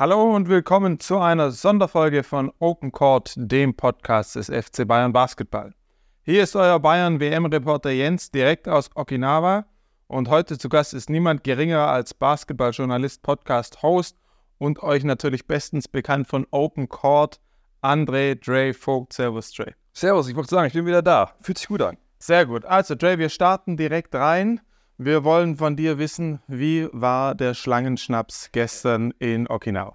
Hallo und willkommen zu einer Sonderfolge von Open Court, dem Podcast des FC Bayern Basketball. Hier ist euer Bayern WM-Reporter Jens direkt aus Okinawa und heute zu Gast ist niemand geringer als Basketballjournalist, Podcast-Host und euch natürlich bestens bekannt von Open Court, André Dre Vogt. Servus, Dre. Servus, ich wollte sagen, ich bin wieder da. Fühlt sich gut an. Sehr gut. Also, Dre, wir starten direkt rein. Wir wollen von dir wissen, wie war der Schlangenschnaps gestern in Okinawa?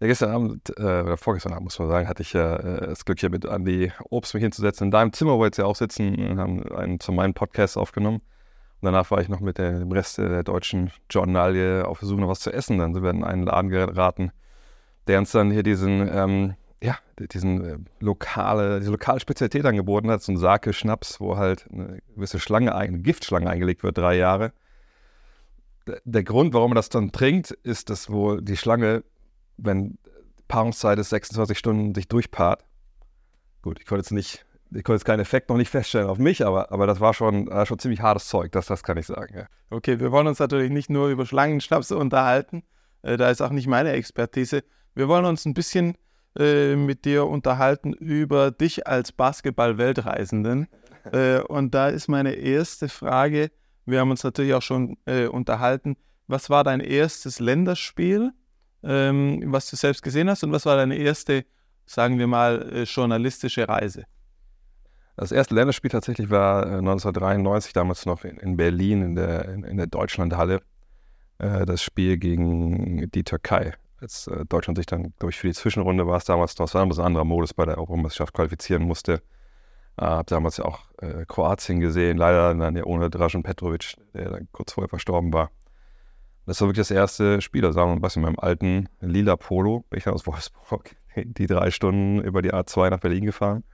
Ja, gestern Abend, äh, oder vorgestern Abend muss man sagen, hatte ich ja äh, das Glück, hier mit Andi Obst mich hinzusetzen. In deinem Zimmer, wo wir jetzt ja auch sitzen, und haben einen zu meinem Podcast aufgenommen. Und danach war ich noch mit der, dem Rest der deutschen Journalie auf der Suche nach was zu essen. Dann sind wir in einen Laden geraten, der uns dann hier diesen, ähm, ja, diesen äh, lokale, diese lokale Spezialität angeboten hat, so ein Sake Schnaps, wo halt eine gewisse Schlange, eine Giftschlange eingelegt wird, drei Jahre. Der Grund, warum man das dann trinkt, ist, dass wohl die Schlange, wenn Paarungszeit ist 26 Stunden, sich durchpaart. Gut, ich konnte jetzt nicht ich konnte jetzt keinen Effekt noch nicht feststellen auf mich, aber, aber das war schon, äh, schon ziemlich hartes Zeug, das, das kann ich sagen. Ja. Okay, wir wollen uns natürlich nicht nur über Schlangenschnapse unterhalten, äh, da ist auch nicht meine Expertise. Wir wollen uns ein bisschen äh, mit dir unterhalten über dich als Basketball-Weltreisenden. Äh, und da ist meine erste Frage, wir haben uns natürlich auch schon äh, unterhalten, was war dein erstes Länderspiel, ähm, was du selbst gesehen hast und was war deine erste, sagen wir mal, äh, journalistische Reise? Das erste Länderspiel tatsächlich war 1993, damals noch in, Berlin in der, in, der Deutschlandhalle. das Spiel gegen die Türkei als äh, Deutschland sich dann, glaube ich, für die Zwischenrunde war es damals noch, es war ein anderer Modus bei der Europameisterschaft qualifizieren musste. Äh, habe damals ja auch äh, Kroatien gesehen, leider dann ja ohne Dražen Petrovic, der dann kurz vorher verstorben war. Das war wirklich das erste Spiel, da sagen wir was in meinem alten lila Polo, bin ich dann aus Wolfsburg die drei Stunden über die A2 nach Berlin gefahren.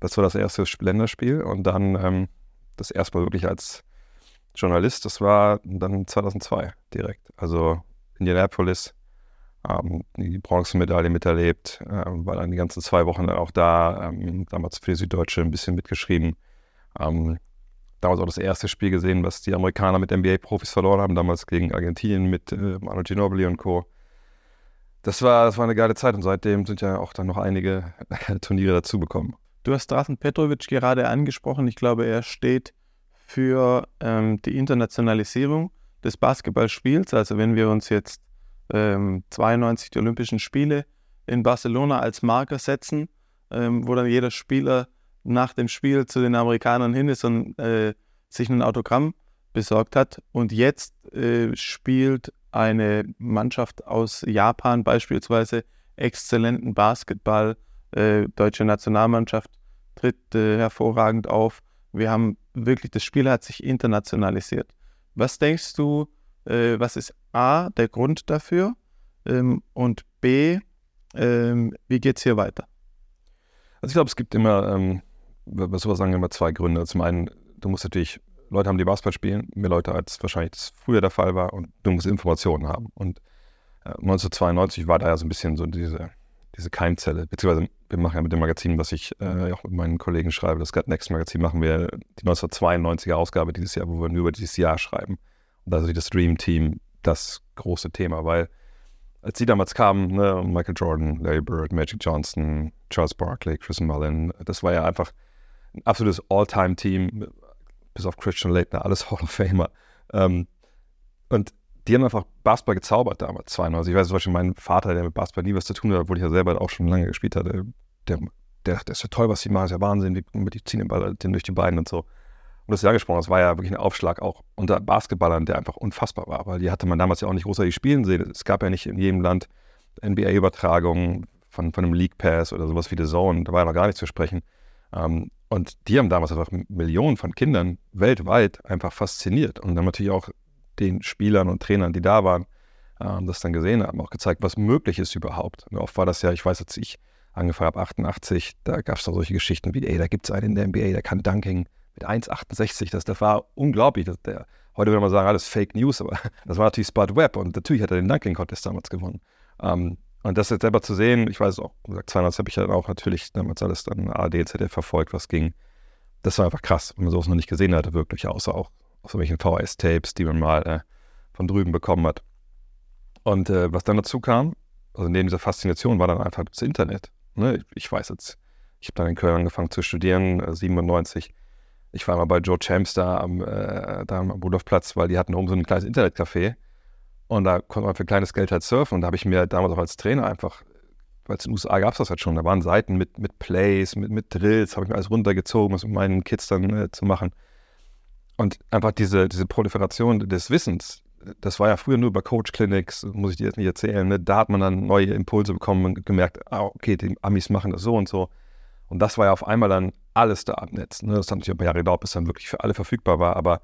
Das war das erste Länderspiel und dann ähm, das erste Mal wirklich als Journalist, das war dann 2002 direkt. Also Indianapolis, ähm, die Bronzemedaille miterlebt, äh, war dann die ganzen zwei Wochen dann auch da, ähm, damals für die Süddeutsche ein bisschen mitgeschrieben. Ähm, damals auch das erste Spiel gesehen, was die Amerikaner mit NBA-Profis verloren haben, damals gegen Argentinien mit äh, Manu Ginobili und Co. Das war, das war eine geile Zeit und seitdem sind ja auch dann noch einige Turniere dazu bekommen. Du hast Drasen Petrovic gerade angesprochen. Ich glaube, er steht für ähm, die Internationalisierung des Basketballspiels. Also wenn wir uns jetzt ähm, 92 die Olympischen Spiele in Barcelona als Marker setzen, ähm, wo dann jeder Spieler nach dem Spiel zu den Amerikanern hin ist und äh, sich ein Autogramm besorgt hat. Und jetzt äh, spielt eine Mannschaft aus Japan beispielsweise exzellenten Basketball. Äh, deutsche Nationalmannschaft tritt äh, hervorragend auf. Wir haben wirklich, das Spiel hat sich internationalisiert. Was denkst du, äh, was ist A, der Grund dafür ähm, und B, ähm, wie geht es hier weiter? Also ich glaube, es gibt immer, ähm, bei sowas sagen immer zwei Gründe. Zum einen, du musst natürlich, Leute haben, die Basketball spielen, mehr Leute als wahrscheinlich das früher der Fall war und du musst Informationen haben. Und äh, 1992 war da ja so ein bisschen so diese, diese Keimzelle, beziehungsweise wir machen ja mit dem Magazin, was ich äh, auch mit meinen Kollegen schreibe, das Next Magazin, machen wir die 1992er Ausgabe dieses Jahr, wo wir nur über dieses Jahr schreiben also das Dream Team, das große Thema, weil als sie damals kamen, ne, Michael Jordan, Larry Bird, Magic Johnson, Charles Barkley, Chris Mullen, das war ja einfach ein absolutes All-Time-Team, bis auf Christian Leitner, alles Hall of Famer. Ähm, und die haben einfach Basketball gezaubert damals, 92. Ich weiß zum Beispiel, mein Vater, der mit Basketball nie was zu tun hat, obwohl ich ja selber auch schon lange gespielt hatte, der, der, der ist ja toll, was sie machen, ist ja Wahnsinn, wie, die ziehen den Ball durch die Beine und so. Und das ist ja angesprochen, das war ja wirklich ein Aufschlag auch unter Basketballern, der einfach unfassbar war, weil die hatte man damals ja auch nicht großartig spielen sehen. Es gab ja nicht in jedem Land NBA-Übertragungen von, von einem League Pass oder sowas wie The Zone, da war ja noch gar nicht zu sprechen. Ähm, und die haben damals einfach Millionen von Kindern weltweit einfach fasziniert und haben natürlich auch den Spielern und Trainern, die da waren, ähm, das dann gesehen haben, auch gezeigt, was möglich ist überhaupt. Und oft war das ja, ich weiß jetzt, ich angefangen habe, 88, da gab es da solche Geschichten wie, ey, da gibt es einen in der NBA, der kann Dunking mit 1,68. Das, das war unglaublich. Das, der, heute würde man sagen, alles Fake News, aber das war natürlich Spud Webb und natürlich hat er den Dunking Contest damals gewonnen. Ähm, und das jetzt selber zu sehen, ich weiß auch, wie gesagt, 92 habe ich dann auch natürlich damals alles dann ARD, ZDF verfolgt, was ging. Das war einfach krass, wenn man sowas noch nicht gesehen hatte, wirklich, außer auch auf irgendwelchen VHS-Tapes, die man mal äh, von drüben bekommen hat. Und äh, was dann dazu kam, also neben dieser Faszination war dann einfach das Internet. Ne? Ich weiß jetzt, ich habe dann in Köln angefangen zu studieren, äh, 97. Ich war mal bei Joe Champs da am, äh, am Rudolfplatz, weil die hatten oben so ein kleines Internetcafé. Und da konnte man für kleines Geld halt surfen. Und da habe ich mir damals auch als Trainer einfach, weil es in den USA gab es das halt schon, da waren Seiten mit, mit Plays, mit, mit Drills, habe ich mir alles runtergezogen, um mit meinen Kids dann äh, zu machen. Und einfach diese, diese Proliferation des Wissens, das war ja früher nur über Coach-Clinics, muss ich dir jetzt nicht erzählen. Ne? Da hat man dann neue Impulse bekommen und gemerkt, ah, okay, die Amis machen das so und so. Und das war ja auf einmal dann alles da am Netz. Ne? Das hat natürlich ein paar Jahre gedauert, bis dann wirklich für alle verfügbar war. Aber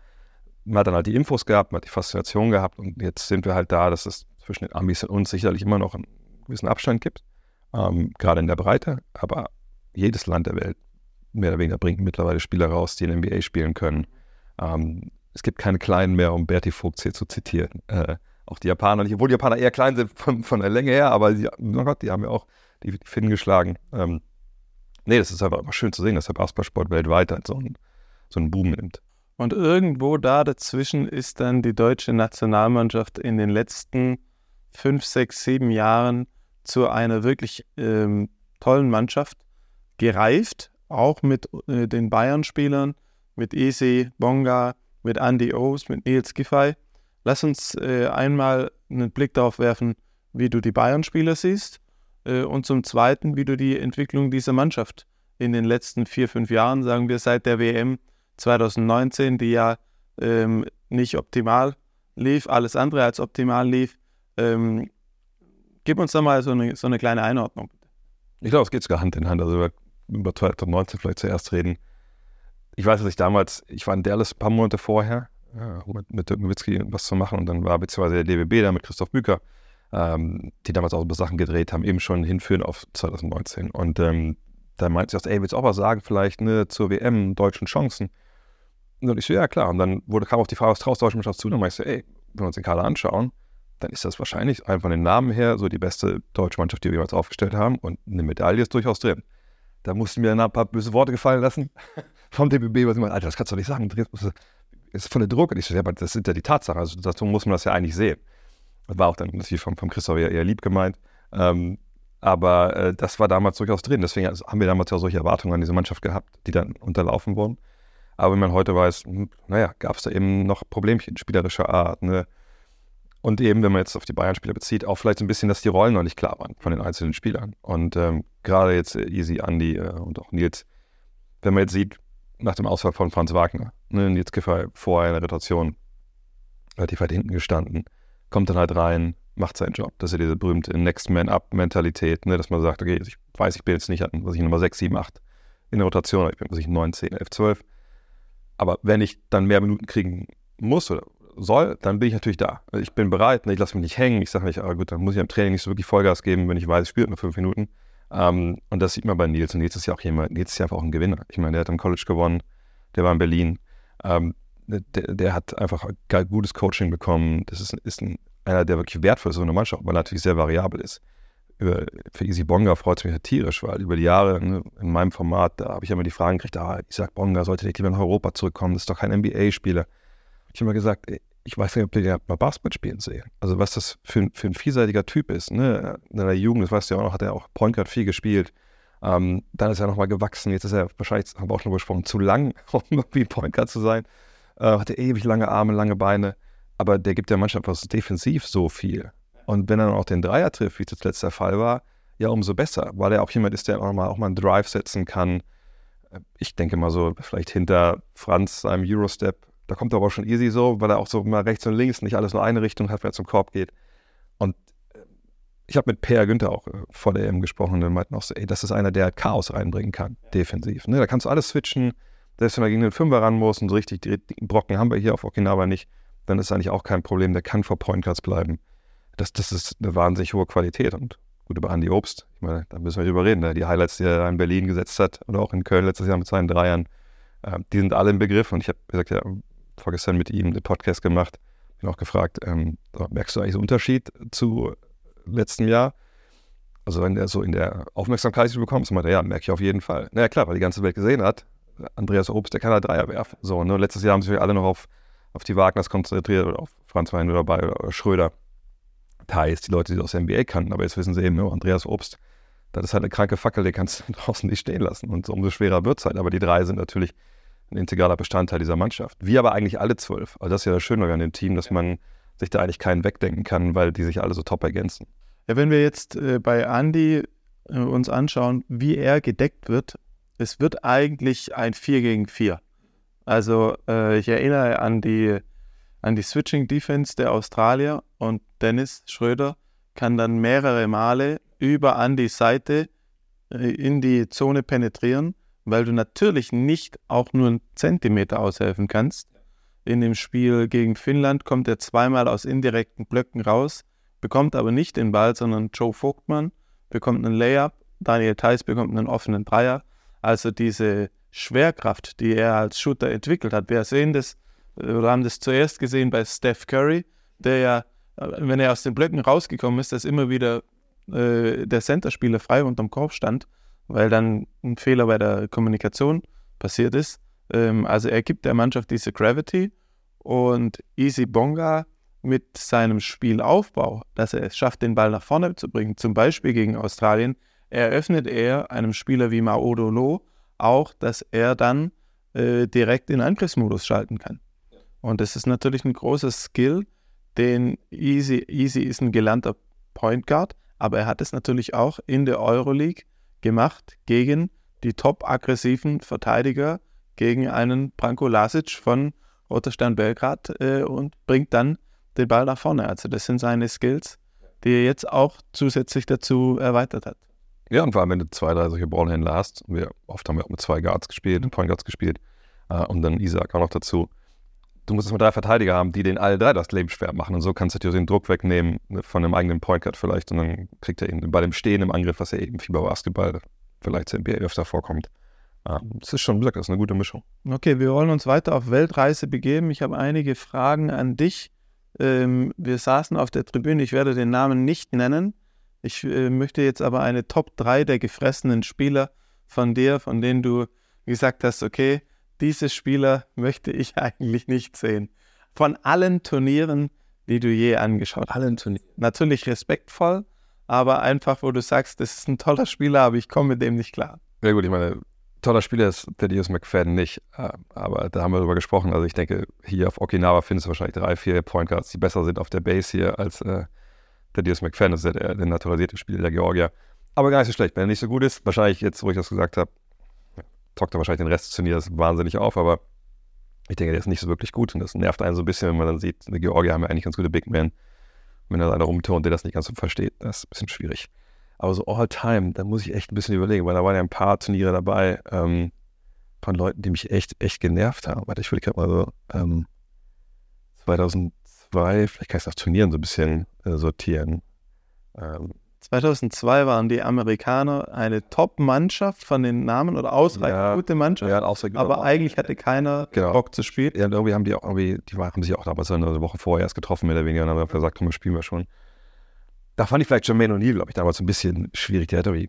man hat dann halt die Infos gehabt, man hat die Faszination gehabt und jetzt sind wir halt da, dass es zwischen den Amis und uns sicherlich immer noch einen gewissen Abstand gibt, ähm, gerade in der Breite. Aber jedes Land der Welt mehr oder weniger bringt mittlerweile Spieler raus, die in NBA spielen können. Ähm, es gibt keine Kleinen mehr, um Berti Vogts hier zu zitieren. Äh, auch die Japaner nicht, obwohl die Japaner eher klein sind von, von der Länge her, aber die, oh Gott, die haben ja auch die, die Finnen geschlagen. Ähm, nee, das ist einfach immer schön zu sehen, dass der Basketballsport weltweit halt so einen, so einen Boom nimmt. Und irgendwo da dazwischen ist dann die deutsche Nationalmannschaft in den letzten fünf, sechs, sieben Jahren zu einer wirklich ähm, tollen Mannschaft gereift, auch mit äh, den Bayern-Spielern, mit Ese, Bonga, mit Andy O's, mit Nils Giffey. Lass uns äh, einmal einen Blick darauf werfen, wie du die Bayern-Spieler siehst und zum Zweiten, wie du die Entwicklung dieser Mannschaft in den letzten vier, fünf Jahren, sagen wir seit der WM 2019, die ja ähm, nicht optimal lief, alles andere als optimal lief. Ähm, gib uns da mal so eine, so eine kleine Einordnung. Ich glaube, es geht sogar Hand in Hand. Also über 2019 vielleicht zuerst reden. Ich weiß, dass ich damals, ich war in Dallas ein paar Monate vorher, ja, mit, mit Dirk Nowitzki was zu machen und dann war beziehungsweise der DWB da mit Christoph Büker, ähm, die damals auch über Sachen gedreht haben, eben schon hinführen auf 2019. Und ähm, da meinte ich, ey, willst du auch was sagen vielleicht ne, zur WM, deutschen Chancen? Und ich so, ja klar. Und dann wurde, kam auch die Frage, was traust du deutschen Mannschaft zu? Und dann meinte ich so, ey, wenn wir uns den Kader anschauen, dann ist das wahrscheinlich einfach von den Namen her so die beste deutsche Mannschaft, die wir jemals aufgestellt haben. Und eine Medaille ist durchaus drin. Da mussten mir ein paar böse Worte gefallen lassen vom DBB, was ich meine, Alter, das kannst du doch nicht sagen. Das ist voller Druck. Und ich so, ja, aber das sind ja die Tatsachen. Also dazu muss man das ja eigentlich sehen. War auch dann natürlich vom, vom Christoph eher, eher lieb gemeint. Ähm, aber äh, das war damals durchaus drin. Deswegen haben wir damals ja solche Erwartungen an diese Mannschaft gehabt, die dann unterlaufen wurden. Aber wenn man heute weiß, hm, naja, gab es da eben noch Problemchen spielerischer Art. Ne? Und eben, wenn man jetzt auf die Bayern-Spieler bezieht, auch vielleicht ein bisschen, dass die Rollen noch nicht klar waren von den einzelnen Spielern. Und ähm, gerade jetzt äh, Easy, Andy äh, und auch Nils, wenn man jetzt sieht, nach dem Ausfall von Franz Wagner, ne, Nils Kiffer vorher in der Rotation, relativ weit hinten gestanden, kommt dann halt rein, macht seinen Job. Das ist ja diese berühmte Next Man Up-Mentalität, ne, dass man sagt, okay, ich weiß, ich bin jetzt nicht was ich Nummer 6, 7, 8 in der Rotation, aber ich bin, was ich 9, 10, 11, 12 aber wenn ich dann mehr Minuten kriegen muss oder soll, dann bin ich natürlich da. Also ich bin bereit, ne, ich lasse mich nicht hängen. Ich sage nicht, ah gut, dann muss ich am Training nicht so wirklich Vollgas geben, wenn ich weiß, ich spiele nur fünf Minuten. Ähm, und das sieht man bei Nils. Und Nils ist ja auch jemand, Nils ist ja einfach auch ein Gewinner. Ich meine, der hat am College gewonnen, der war in Berlin. Ähm, der, der, hat einfach gutes Coaching bekommen. Das ist, ist ein, einer, der wirklich wertvoll ist, so eine Mannschaft, weil er natürlich sehr variabel ist über, für Easy Bonga freut es mich tierisch, weil über die Jahre ne, in meinem Format, da habe ich immer die Fragen gekriegt, ah, Isaac Bonga sollte nicht lieber nach Europa zurückkommen, das ist doch kein NBA-Spieler. Ich habe immer gesagt, ich weiß nicht, ob ihr mal Basketball spielen sehen. Also was das für, für ein vielseitiger Typ ist. Ne? In der Jugend, das weißt du ja auch noch, hat er auch Point Guard viel gespielt. Ähm, dann ist er nochmal gewachsen. Jetzt ist er wahrscheinlich, haben wir auch schon gesprochen, zu lang, um irgendwie Point Guard zu sein. Äh, hatte ewig lange Arme, lange Beine. Aber der gibt der Mannschaft was defensiv so viel. Und wenn er dann auch den Dreier trifft, wie das letzte Fall war, ja, umso besser, weil er auch jemand ist, der auch mal, auch mal einen Drive setzen kann. Ich denke mal so, vielleicht hinter Franz seinem Eurostep, da kommt er aber schon easy so, weil er auch so mal rechts und links nicht alles nur eine Richtung hat, wenn er zum Korb geht. Und äh, ich habe mit Per Günther auch äh, vor der EM gesprochen und meinten auch so, ey, das ist einer, der Chaos reinbringen kann, defensiv. Ne? Da kannst du alles switchen, selbst wenn er gegen den Fünfer ran muss und so richtig die Brocken haben wir hier auf Okinawa nicht, dann ist eigentlich auch kein Problem, der kann vor Point Guards bleiben das, das ist eine wahnsinnig hohe Qualität. Und gut, über Andi Obst, ich meine, da müssen wir drüber reden. Ne? Die Highlights, die er in Berlin gesetzt hat oder auch in Köln letztes Jahr mit seinen Dreiern, äh, die sind alle im Begriff. Und ich habe gesagt, ja, vorgestern mit ihm einen Podcast gemacht, bin auch gefragt, ähm, merkst du eigentlich so einen Unterschied zu letztem Jahr? Also wenn er so in der Aufmerksamkeit du bekommst, meinte er, ja, merke ich auf jeden Fall. Na ja, klar, weil die ganze Welt gesehen hat, Andreas Obst, der kann halt Dreier werfen. So, ne? Letztes Jahr haben sich alle noch auf, auf die Wagners konzentriert oder auf Franz Wein oder, oder Schröder. Thais, die Leute, die aus der NBA kannten, aber jetzt wissen sie eben, oh, Andreas Obst, das ist halt eine kranke Fackel, die kannst du draußen nicht stehen lassen. Und umso schwerer wird es halt. Aber die drei sind natürlich ein integraler Bestandteil dieser Mannschaft. Wir aber eigentlich alle zwölf. Also das ist ja das Schöne an dem Team, dass man sich da eigentlich keinen wegdenken kann, weil die sich alle so top ergänzen. Ja, wenn wir jetzt äh, bei Andy äh, uns anschauen, wie er gedeckt wird, es wird eigentlich ein 4 gegen 4. Also äh, ich erinnere an die, an die Switching Defense der Australier und Dennis Schröder kann dann mehrere Male über Andys Seite äh, in die Zone penetrieren, weil du natürlich nicht auch nur einen Zentimeter aushelfen kannst. In dem Spiel gegen Finnland kommt er zweimal aus indirekten Blöcken raus, bekommt aber nicht den Ball, sondern Joe Vogtmann bekommt einen Layup, Daniel Theiss bekommt einen offenen Dreier. Also diese Schwerkraft, die er als Shooter entwickelt hat. Wir sehen das äh, oder haben das zuerst gesehen bei Steph Curry, der ja, äh, wenn er aus den Blöcken rausgekommen ist, dass immer wieder äh, der Centerspieler frei unterm Korb stand, weil dann ein Fehler bei der Kommunikation passiert ist. Ähm, also er gibt der Mannschaft diese Gravity und Easy Bonga mit seinem Spielaufbau, dass er es schafft, den Ball nach vorne zu bringen, zum Beispiel gegen Australien, eröffnet er einem Spieler wie Maodolo auch, dass er dann äh, direkt in Angriffsmodus schalten kann. Und das ist natürlich ein großer Skill, den Easy, Easy ist ein gelernter Point Guard, aber er hat es natürlich auch in der Euroleague gemacht gegen die top aggressiven Verteidiger, gegen einen Branko Lasic von Roterstein Belgrad äh, und bringt dann den Ball nach vorne. Also das sind seine Skills, die er jetzt auch zusätzlich dazu erweitert hat. Ja, und vor allem, wenn du zwei, drei solche Ballhändler hast, wir, oft haben wir auch mit zwei Guards gespielt, Point Guards gespielt, äh, und dann Isaac auch noch dazu, du musst es mit drei Verteidiger haben, die den alle drei das Leben schwer machen. Und so kannst du dir den Druck wegnehmen ne, von einem eigenen Point Guard vielleicht. Und dann kriegt er eben bei dem Stehen im Angriff, was ja eben Fieber Basketball vielleicht zur NBA öfter vorkommt. Das ist schon, wie gesagt, das ist eine gute Mischung. Okay, wir wollen uns weiter auf Weltreise begeben. Ich habe einige Fragen an dich. Ähm, wir saßen auf der Tribüne, ich werde den Namen nicht nennen. Ich äh, möchte jetzt aber eine Top 3 der gefressenen Spieler von dir, von denen du gesagt hast, okay, diese Spieler möchte ich eigentlich nicht sehen. Von allen Turnieren, die du je angeschaut hast. Allen Turnieren. Natürlich respektvoll, aber einfach, wo du sagst, das ist ein toller Spieler, aber ich komme mit dem nicht klar. Ja gut, ich meine, toller Spieler ist Dios McFadden nicht, äh, aber da haben wir drüber gesprochen. Also ich denke, hier auf Okinawa findest du wahrscheinlich drei, vier Point Guards, die besser sind auf der Base hier als äh, der Dios das ist der, der naturalisierte Spieler der Georgier. Aber gar nicht so schlecht, wenn er nicht so gut ist. Wahrscheinlich jetzt, wo ich das gesagt habe, zockt er wahrscheinlich den Rest des Turniers wahnsinnig auf, aber ich denke, der ist nicht so wirklich gut und das nervt einen so ein bisschen, wenn man dann sieht, die Georgier haben ja eigentlich ganz gute Big Men. Wenn da einer rumturnt, der das nicht ganz so versteht, das ist ein bisschen schwierig. Aber so all-time, da muss ich echt ein bisschen überlegen, weil da waren ja ein paar Turniere dabei ähm, von Leuten, die mich echt, echt genervt haben. Warte, ich will gerade mal so ähm, 2002, vielleicht kann ich es nach Turnieren so ein bisschen äh, sortieren. Ähm, 2002 waren die Amerikaner eine Top-Mannschaft von den Namen oder ausreichend ja, gute Mannschaft. Ja, aber eigentlich hatte keiner genau. Bock zu spielen. Ja, irgendwie haben die auch irgendwie, die haben sich auch damals eine Woche vorher erst getroffen, mehr oder weniger, und haben gesagt, komm, spielen wir schon. Da fand ich vielleicht Jermaine O'Neal, glaube ich, damals ein bisschen schwierig. Der hatte,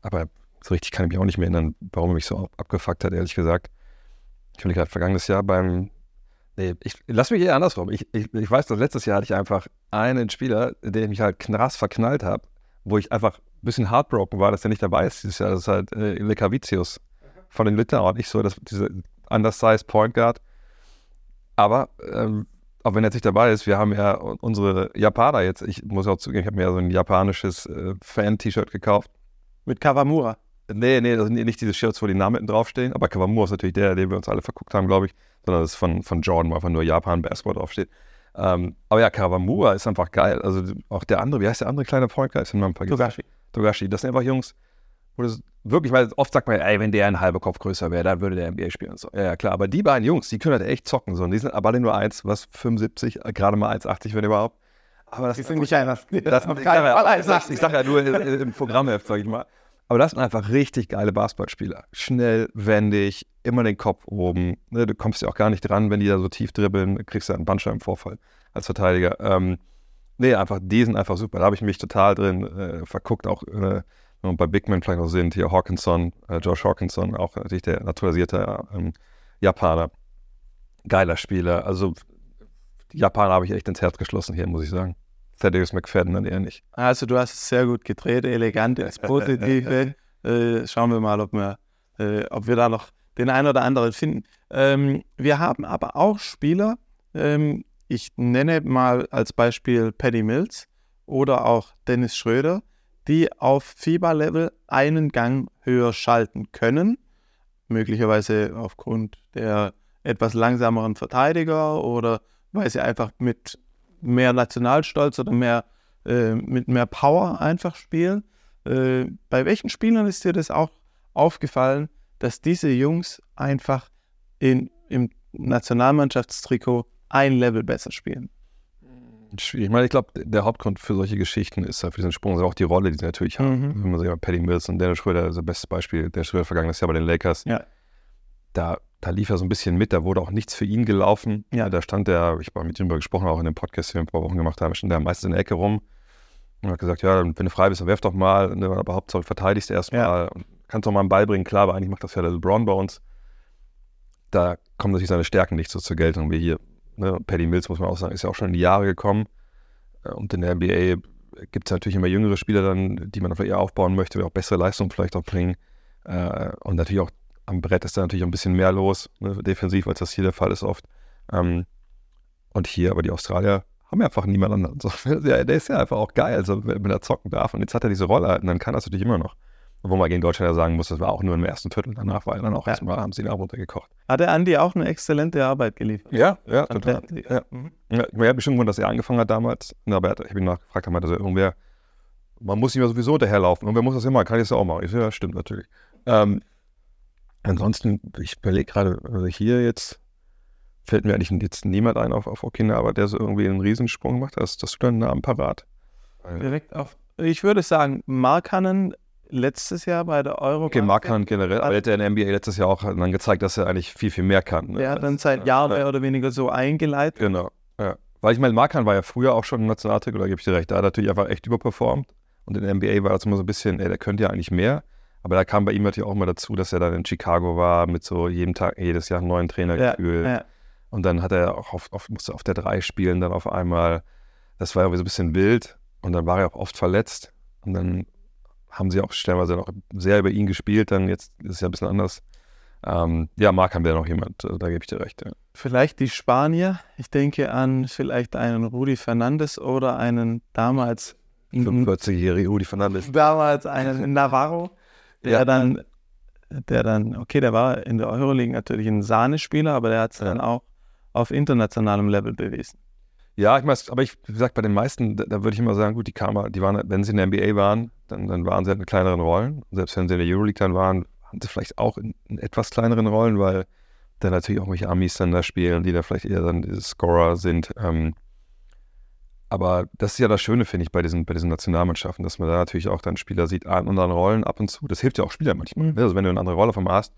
aber so richtig kann ich mich auch nicht mehr erinnern, warum er mich so abgefuckt hat, ehrlich gesagt. Ich habe gerade vergangenes Jahr beim Nee, ich lass mich eher andersrum. Ich, ich, ich weiß, dass letztes Jahr hatte ich einfach einen Spieler, den ich mich halt krass verknallt habe wo ich einfach ein bisschen heartbroken war, dass er nicht dabei ist dieses Jahr. Das ist halt äh, Lekavicius von den Litauen. Nicht so, dass diese undersized Point Guard. Aber ähm, auch wenn er jetzt nicht dabei ist, wir haben ja unsere Japaner jetzt. Ich muss auch zugeben, ich habe mir ja so ein japanisches äh, Fan-T-Shirt gekauft. Mit Kawamura? Nee, nee, das sind nicht diese Shirts, wo die Namen hinten draufstehen. Aber Kawamura ist natürlich der, den wir uns alle verguckt haben, glaube ich. Sondern das ist von, von Jordan, wo einfach nur Japan Basketball draufsteht. Ähm, aber ja, Kawamura ist einfach geil. Also auch der andere, wie heißt der andere kleine Point Guard? Togashi. Togashi, das sind einfach Jungs, wo das wirklich, weil oft sagt man, ey, wenn der ein halber Kopf größer wäre, dann würde der NBA spielen und so. Ja, ja, klar, aber die beiden Jungs, die können halt echt zocken so. Und die sind aber alle nur eins, was 75, gerade mal 1,80, wenn überhaupt. Aber das sind nicht einer. Das, ich, sage ja, sag ja nur im Programmheft, sag ich mal. Aber das sind einfach richtig geile Basketballspieler. Schnell, wendig, immer den Kopf oben. Ne, du kommst ja auch gar nicht dran, wenn die da so tief dribbeln, kriegst du einen Bandscheibenvorfall als Verteidiger. Ähm, nee, einfach, die sind einfach super. Da habe ich mich total drin äh, verguckt. Auch äh, wenn bei Big Men vielleicht noch sind, hier Hawkinson, äh, Josh Hawkinson, auch natürlich der naturalisierte ähm, Japaner. Geiler Spieler. Also, die Japaner habe ich echt ins Herz geschlossen hier, muss ich sagen. Thaddeus McFadden dann eher nicht. Also du hast es sehr gut gedreht, elegant ins Positive. äh, schauen wir mal, ob wir, äh, ob wir da noch den einen oder anderen finden. Ähm, wir haben aber auch Spieler, ähm, ich nenne mal als Beispiel Paddy Mills oder auch Dennis Schröder, die auf FIBA-Level einen Gang höher schalten können, möglicherweise aufgrund der etwas langsameren Verteidiger oder weil sie einfach mit mehr Nationalstolz oder mehr, äh, mit mehr Power einfach spielen. Äh, bei welchen Spielern ist dir das auch aufgefallen, dass diese Jungs einfach in, im Nationalmannschaftstrikot ein Level besser spielen? Schwierig. Ich meine, ich glaube, der Hauptgrund für solche Geschichten ist für diesen Sprung auch die Rolle, die sie natürlich haben. Mhm. Wenn man sich Paddy Mills und Dennis Schröder, das bestes Beispiel, der Schröder vergangenes Jahr bei den Lakers. Ja. Da, da lief er so ein bisschen mit, da wurde auch nichts für ihn gelaufen. Ja. Da stand der, ich habe mit ihm darüber gesprochen, auch in dem Podcast, den wir ein paar Wochen gemacht haben, stand der meistens in der Ecke rum und hat gesagt, ja, wenn du frei bist, dann werf doch mal, aber Hauptsache verteidigst erstmal und kannst doch mal einen Ball bringen. Klar, aber eigentlich macht das ja der LeBron bei uns. Da kommen natürlich seine Stärken nicht so zur Geltung wie hier. Ne? Paddy Mills, muss man auch sagen, ist ja auch schon in die Jahre gekommen. Äh, Und in der NBA gibt es natürlich immer jüngere Spieler dann, die man vielleicht eher aufbauen möchte, die auch bessere Leistungen vielleicht auch bringen. Äh, Und natürlich auch am Brett ist da natürlich auch ein bisschen mehr los, ne, defensiv, als das hier der Fall ist oft. Ähm, Und hier, aber die Australier haben ja einfach niemand anderen. So, der, der ist ja einfach auch geil, also wenn er zocken darf. Und jetzt hat er diese Rolle und dann kann das natürlich immer noch. Obwohl man gegen Deutschland ja sagen muss, das war auch nur im ersten Viertel. Danach war er dann auch Ja. erstmal, haben sie ihn auch runtergekocht. Hat der Andi auch eine exzellente Arbeit geliefert? Ja, ja, total. Ja. Mhm. Ja, ich habe bestimmt gewundert, dass er angefangen hat damals. Na, Aber er hat- ich habe ihn nachgefragt, meinte, also irgendwer, man muss ihm ja sowieso hinterherlaufen. Und wer muss das immer, kann ich das ja auch machen. Ich ja, stimmt natürlich. Ähm, ansonsten, ich überlege gerade, also hier jetzt fällt mir eigentlich jetzt niemand ein auf, auf Okinawa, der so irgendwie einen Riesensprung macht. Hast, hast du da einen Namen parat? Direkt auf. Ich würde sagen, Markanen letztes Jahr bei der Euro. Okay, Markan generell, aber er hat ja in der NBA letztes Jahr auch dann gezeigt, dass er eigentlich viel, viel mehr kann. ne? Der hat dann seit Jahren mehr oder weniger so eingeleitet. Genau, ja. Weil ich meine, Markan war ja früher auch schon im Nationaltrick, da gebe ich dir recht, da hat er natürlich einfach echt überperformt. Und in der NBA war das immer so ein bisschen, ey, der könnte ja eigentlich mehr. Aber da kam bei ihm natürlich auch immer dazu, dass er dann in Chicago war, mit so jedem Tag, jedes Jahr einen neuen Trainer Ja, gefühlt. ja. Und dann hat er auch auf, auf, musste auf der 3 spielen, dann auf einmal. Das war irgendwie so ein bisschen wild. Und dann war er auch oft verletzt. Und dann haben sie auch stellenweise noch sehr über ihn gespielt. Dann jetzt ist es ja ein bisschen anders. Ähm, ja, Markan wäre noch jemand, äh, da gebe ich dir recht. Ja. Vielleicht die Spanier. Ich denke an vielleicht einen Rudi Fernandes oder einen damals 45-jährige Udi Fernandes. damals einen Navarro, der Ja. dann, der dann, okay, der war in der Euroleague natürlich ein Sahnespieler, aber der hat es Ja. dann auch auf internationalem Level bewiesen. Ja, ich meine, aber ich, wie gesagt, bei den meisten, da, da würde ich immer sagen, gut, die kamen, die waren, wenn sie in der NBA waren, dann, dann waren sie halt in kleineren Rollen. Und selbst wenn sie in der Euroleague dann waren, waren sie vielleicht auch in, in etwas kleineren Rollen, weil da natürlich auch welche Amis dann da spielen, die da vielleicht eher dann diese Scorer sind. Ähm, aber das ist ja das Schöne, finde ich, bei diesen, bei diesen Nationalmannschaften, dass man da natürlich auch dann Spieler sieht, an anderen Rollen ab und zu. Das hilft ja auch Spielern manchmal. Mhm. ne? Also wenn du eine andere Rolle von hast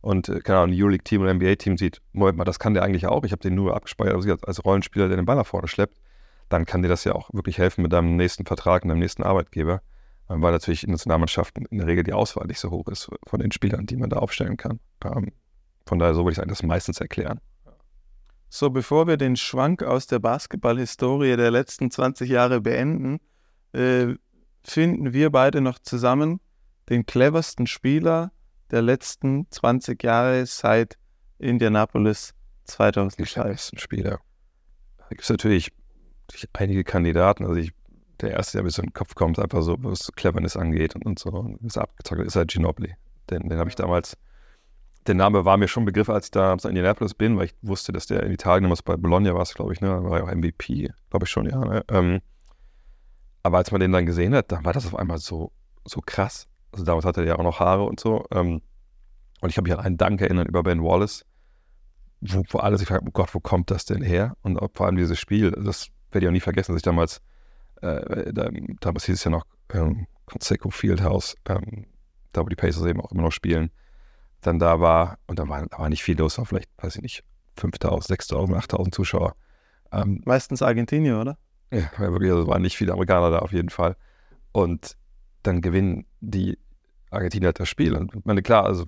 und, äh, keine Ahnung, ein Euroleague-Team oder ein NBA-Team sieht, Moment mal, das kann der eigentlich auch. Ich habe den nur abgespeichert also als, als Rollenspieler, der den Ball nach vorne schleppt. Dann kann dir das ja auch wirklich helfen mit deinem nächsten Vertrag und deinem nächsten Arbeitgeber. Ähm, Weil natürlich in Nationalmannschaften in der Regel die Auswahl nicht so hoch ist von den Spielern, die man da aufstellen kann. Ähm, Von daher, so würde ich sagen, das meistens erklären. So, bevor wir den Schwank aus der Basketballhistorie der letzten 20 Jahre beenden, äh, finden wir beide noch zusammen den cleversten Spieler der letzten 20 Jahre seit Indianapolis Die 2002. besten Spieler. Da gibt es natürlich, natürlich einige Kandidaten. Also ich, der erste, der mir so in den Kopf kommt, einfach so, was Cleverness angeht und, und so, und ist abgezockt, ist halt Ginobili. Den, den habe ich damals, der Name war mir schon ein Begriff, als ich da in Indianapolis bin, weil ich wusste, dass der in Italien damals bei Bologna war, glaube ich, ne? War ja auch MVP, glaube ich schon, ja. Ne? Ähm, aber als man den dann gesehen hat, dann war das auf einmal so, so krass. Also damals hatte er ja auch noch Haare und so. Ähm, und ich habe mich an einen Dank erinnert über Ben Wallace, wo, wo alle sich fragen, oh Gott, wo kommt das denn her? Und vor allem dieses Spiel, das werde ich auch nie vergessen, dass ich damals, äh, da, damals hieß es ja noch ähm, Conseco Fieldhouse, ähm, da wo die Pacers eben auch immer noch spielen, dann da war, und da war, da war nicht viel los, war vielleicht, weiß ich nicht, 5.000, 6.000, 8.000 Zuschauer. Ähm, Meistens Argentinier, oder? ja, wirklich, also waren nicht viele Amerikaner da auf jeden Fall. Und dann gewinnen die Argentinier halt das Spiel. Und meine, klar, also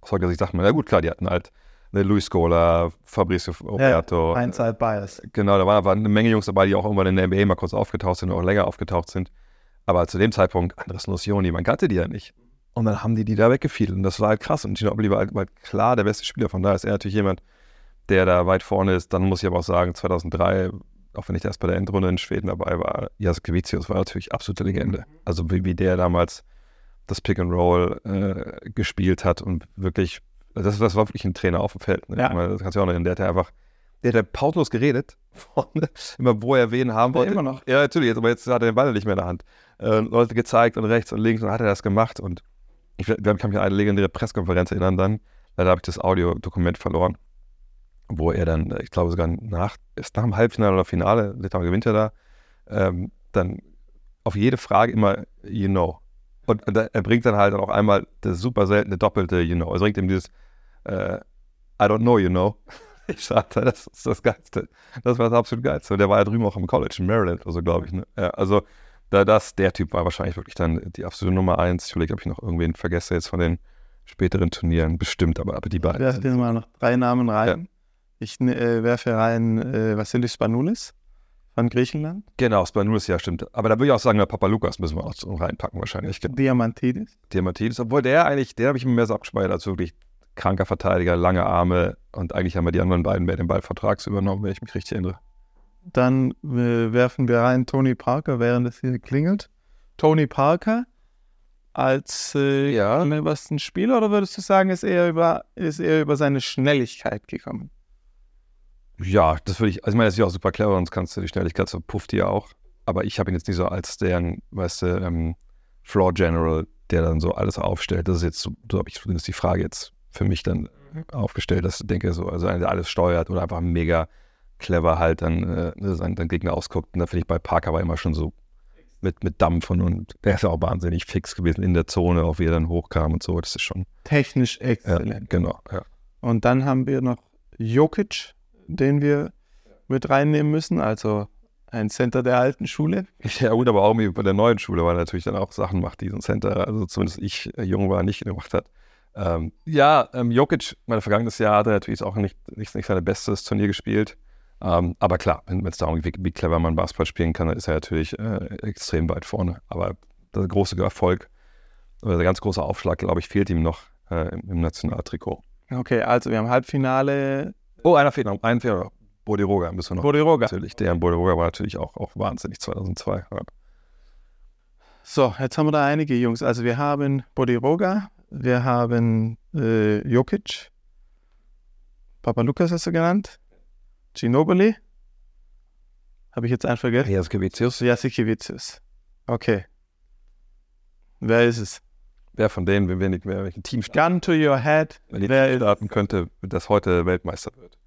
aus heutiger Sicht sagt man, ja gut, klar, die hatten halt ne, Luis Scola, Fabrizio Roberto. Ja, Hindsight Bias. Genau, da waren, waren eine Menge Jungs dabei, die auch irgendwann in der NBA mal kurz aufgetaucht sind oder auch länger aufgetaucht sind. Aber zu dem Zeitpunkt, Andres Nocioni, man kannte die ja nicht. Und dann haben die die da weggefiedelt. Und das war halt krass. Und Ginobili war halt, war halt klar der beste Spieler. Von daher ist er natürlich jemand, der da weit vorne ist. Dann muss ich aber auch sagen, 2003, auch wenn ich erst bei der Endrunde in Schweden dabei war, Jaskevicius war natürlich absolute Legende. Also wie, wie der damals das Pick and Roll äh, gespielt hat und wirklich, das, das war wirklich ein Trainer auf dem Feld. Ne? Ja. Das kannst du auch noch erinnern. Der hat ja einfach, der hat ja pausenlos geredet, vorne, immer wo er wen haben wollte. immer noch. Ja, natürlich, aber jetzt hat er den Ball nicht mehr in der Hand. Äh, Leute gezeigt und rechts und links und hat er das gemacht und ich, wir kann mich an eine legendäre Pressekonferenz erinnern dann, leider habe ich das Audiodokument verloren, wo er dann, ich glaube sogar nach, ist nach dem Halbfinale oder Finale, Litauen gewinnt er da, ähm, dann auf jede Frage immer you know. Und, und er bringt dann halt auch einmal das super seltene doppelte you know. Er bringt ihm dieses äh, I don't know you know. Ich sagte, das ist das Geilste. Das war das absolut Geilste. Und der war ja drüben auch im College in Maryland oder so, glaube ich. Ne? Ja, also da das, der Typ war wahrscheinlich wirklich dann die absolute Nummer eins. Ich überlege, ob ich noch irgendwen vergesse jetzt von den späteren Turnieren. Bestimmt, aber, aber die Ich beiden. werfe dir mal noch drei Namen rein. Ich äh, werfe rein äh, Vassilis Spanoulis von Griechenland, Genau, Spanoulis, ja, stimmt. Aber da würde ich auch sagen, Papa Lukas müssen wir auch reinpacken wahrscheinlich. Diamantidis. Diamantidis, obwohl der eigentlich, der habe ich mir mehr so abgespeichert als wirklich kranker Verteidiger, lange Arme und eigentlich haben wir die anderen beiden mehr den Ball vertrags übernommen, wenn ich mich richtig erinnere. Dann äh, werfen wir rein Tony Parker, während es hier klingelt. Tony Parker als äh, Ja. cleversten Spieler oder würdest du sagen, ist eher über, ist eher über seine Schnelligkeit gekommen? Ja, das würde ich, also ich meine, das ist ja auch super clever, sonst kannst du die Schnelligkeit so pufft die ja auch. Aber ich habe ihn jetzt nicht so als deren, weißt du, ähm, Floor General, der dann so alles aufstellt. Das ist jetzt, so, so habe ich zumindest die Frage jetzt für mich dann aufgestellt, dass ich denke, so, also einer, der alles steuert oder einfach mega clever halt dann äh, ne, seinen, seinen Gegner ausguckt. Und da finde ich bei Parker war immer schon so mit, mit Dampf und, und der ist ja auch wahnsinnig fix gewesen in der Zone, auch wie er dann hochkam und so. Das ist schon, Technisch ja, exzellent. genau, ja. Und dann haben wir noch Jokic, den wir mit reinnehmen müssen, also ein Center der alten Schule. Ja, gut, aber auch irgendwie bei der neuen Schule, weil er natürlich dann auch Sachen macht, die so ein Center, also zumindest ich äh, jung war, nicht gemacht hat. Ähm, ja, ähm, Jokic, mein vergangenes Jahr hat er natürlich auch nicht, nicht, nicht sein bestes Turnier gespielt. Ähm, aber klar, wenn es darum geht, wie, wie clever man Basketball spielen kann, dann ist er natürlich äh, extrem weit vorne. Aber der große Erfolg oder der ganz große Aufschlag, glaube ich, fehlt ihm noch äh, im, im Nationaltrikot. Okay, also wir haben Halbfinale Oh, einer fehlt noch, ein fehlt noch. Bodiroga müssen wir noch. Bodiroga. Natürlich, der in Bodiroga war natürlich auch, auch wahnsinnig 2002. Ja. So, jetzt haben wir da einige Jungs. Also wir haben Bodiroga, wir haben äh, Jokic, Papa Lukas hast du genannt, Ginobili. Habe ich jetzt einen vergessen? Jaskevicius. Jasikevicius. Okay. Wer ist es? Wer von denen, wenn wir nicht mehr welchen Team Gun to your head. wenn die Wer starten könnte, das heute Weltmeister wird.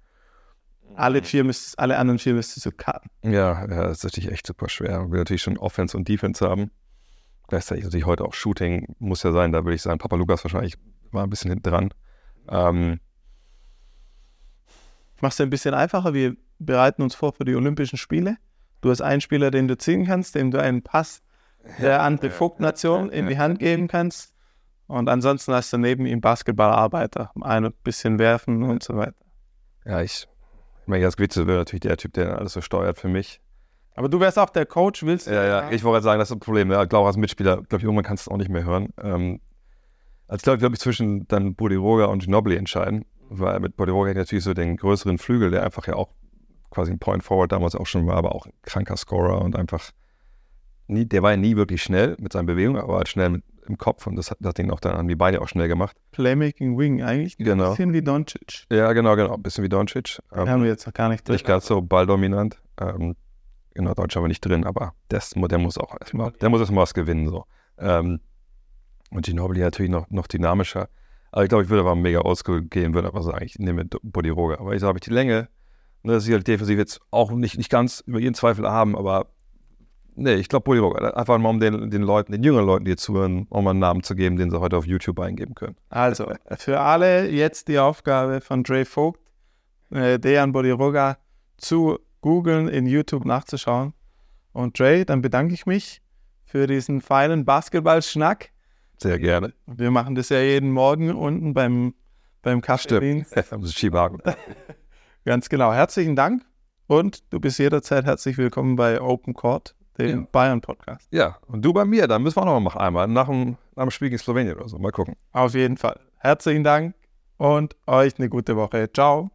alle vier müsst, alle anderen vier müsstest du cutten. Ja, ja, das ist natürlich echt super schwer. Wir natürlich schon Offense und Defense haben. Gleichzeitig natürlich heute auch Shooting muss ja sein. Da würde ich sagen, Papa Lukas wahrscheinlich war ein bisschen hinten dran. Ähm, Ich mach's dir ein bisschen einfacher. Wir bereiten uns vor für die Olympischen Spiele. Du hast einen Spieler, den du ziehen kannst, dem du einen Pass der andere Vogtnation in die Hand geben kannst. Und ansonsten hast du neben ihm Basketballarbeiter. Ein bisschen werfen und so weiter. ja, ich, ich meine, Jaskevicius wäre natürlich der Typ, der alles so steuert für mich. Aber du wärst auch der Coach, willst du? Ja, ja, ich wollte gerade sagen, das ist ein Problem. Ja, glaube als Mitspieler, glaube ich, irgendwann kannst du es auch nicht mehr hören. Ähm, also ich glaube, glaub ich, zwischen dann Bodiroga und Ginobili entscheiden, weil mit hätte ich natürlich so den größeren Flügel, der einfach ja auch quasi ein Point Forward damals auch schon war, aber auch ein kranker Scorer und einfach nie, der war ja nie wirklich schnell mit seinen Bewegungen, aber halt schnell mit, im Kopf und das hat, das hat ihn auch dann an die Beine auch schnell gemacht. Playmaking Wing, eigentlich ein Genau. bisschen wie Doncic. Ja, genau, genau. Ein bisschen wie Doncic. Den haben wir jetzt noch gar nicht drin. nicht ganz so balldominant. Ähm, genau, Deutsch aber nicht drin, aber das, der muss auch erstmal, der muss erstmal was gewinnen. So. Ähm, und Ginobili natürlich noch, noch dynamischer. Aber ich glaube, ich würde aber mega oldschool gehen, würde aber sagen, ich nehme Bodiroga. Aber ich sage, habe ich die Länge, ne, dass sie halt defensiv jetzt auch nicht, nicht ganz über jeden Zweifel haben, aber nee, ich glaube Bodiroga. Einfach mal um den, den Leuten, den jüngeren Leuten, die jetzt zuhören, auch mal einen Namen zu geben, den sie heute auf YouTube eingeben können. Also, für alle jetzt die Aufgabe von Dre Vogt, äh, Dejan Bodiroga zu googeln, in YouTube nachzuschauen. Und Dre, dann bedanke ich mich für diesen feinen Basketballschnack. Sehr gerne. Wir machen das ja jeden Morgen unten beim beim Kaffee. Skiwagen. Ganz genau. Herzlichen Dank und du bist jederzeit herzlich willkommen bei Open Court, dem Ja. Bayern-Podcast. Ja, und du bei mir, dann müssen wir auch noch mal einmal nach dem, nach dem Spiel gegen Slowenien oder so. Mal gucken. Auf jeden Fall. Herzlichen Dank und euch eine gute Woche. Ciao.